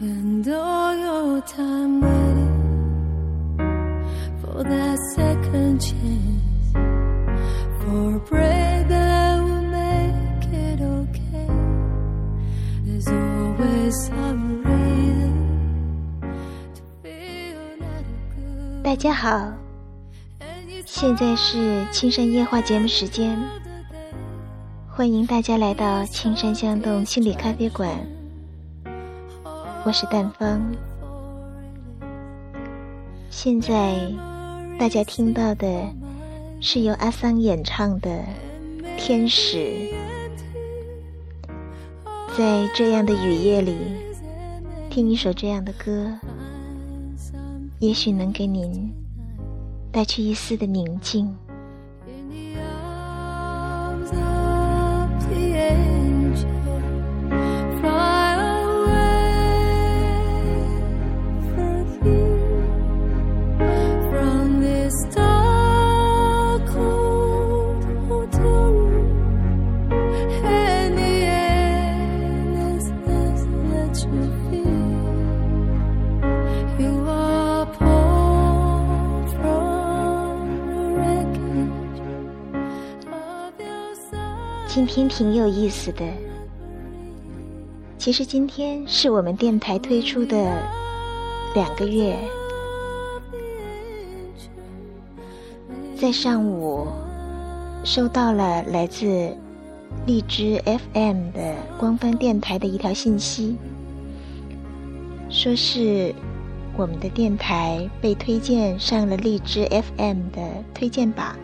spend all your time waiting for that second chance for a break that will make it okay. There's always some reason to feel not good. 大家好，现在是青山夜话节目时间，欢迎大家来到青山香洞心理咖啡馆，我是淡风。现在大家听到的是由阿桑演唱的《天使》。在这样的雨夜里，听一首这样的歌，也许能给您带去一丝的宁静。今天挺有意思的。其实今天是我们电台推出的两个月，在上午收到了来自荔枝 FM 的官方电台的一条信息，说是我们的电台被推荐上了荔枝 FM 的推荐榜。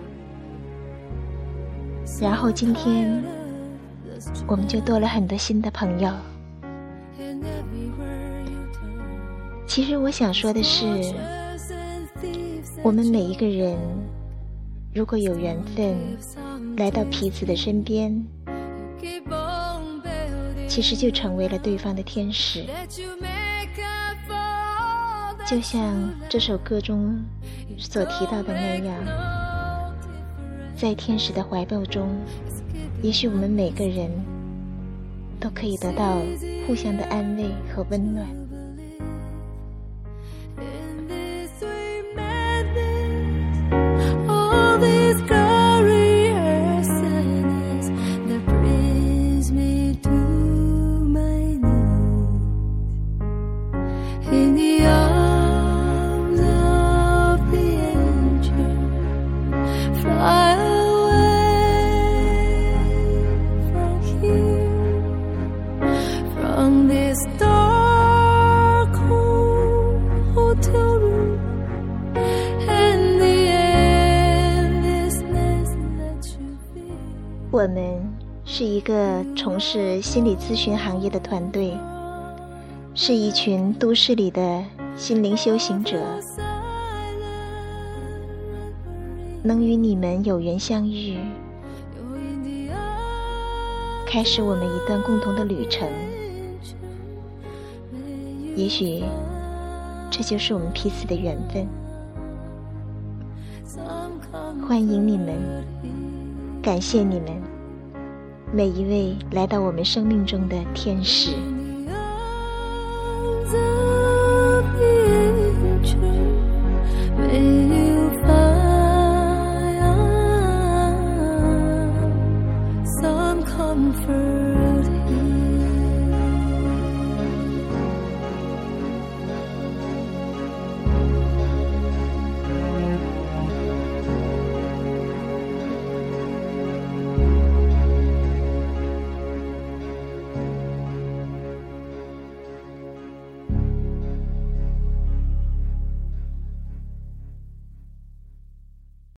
然后今天我们就多了很多新的朋友。其实我想说的是，我们每一个人，如果有缘分来到彼此的身边，其实就成为了对方的天使。就像这首歌中所提到的那样，在天使的怀抱中，也许我们每个人都可以得到互相的安慰和温暖。我们是一个从事心理咨询行业的团队，是一群都市里的心灵修行者，能与你们有缘相遇，开始我们一段共同的旅程。也许这就是我们彼此的缘分。欢迎你们，感谢你们，每一位来到我们生命中的天使。Comfort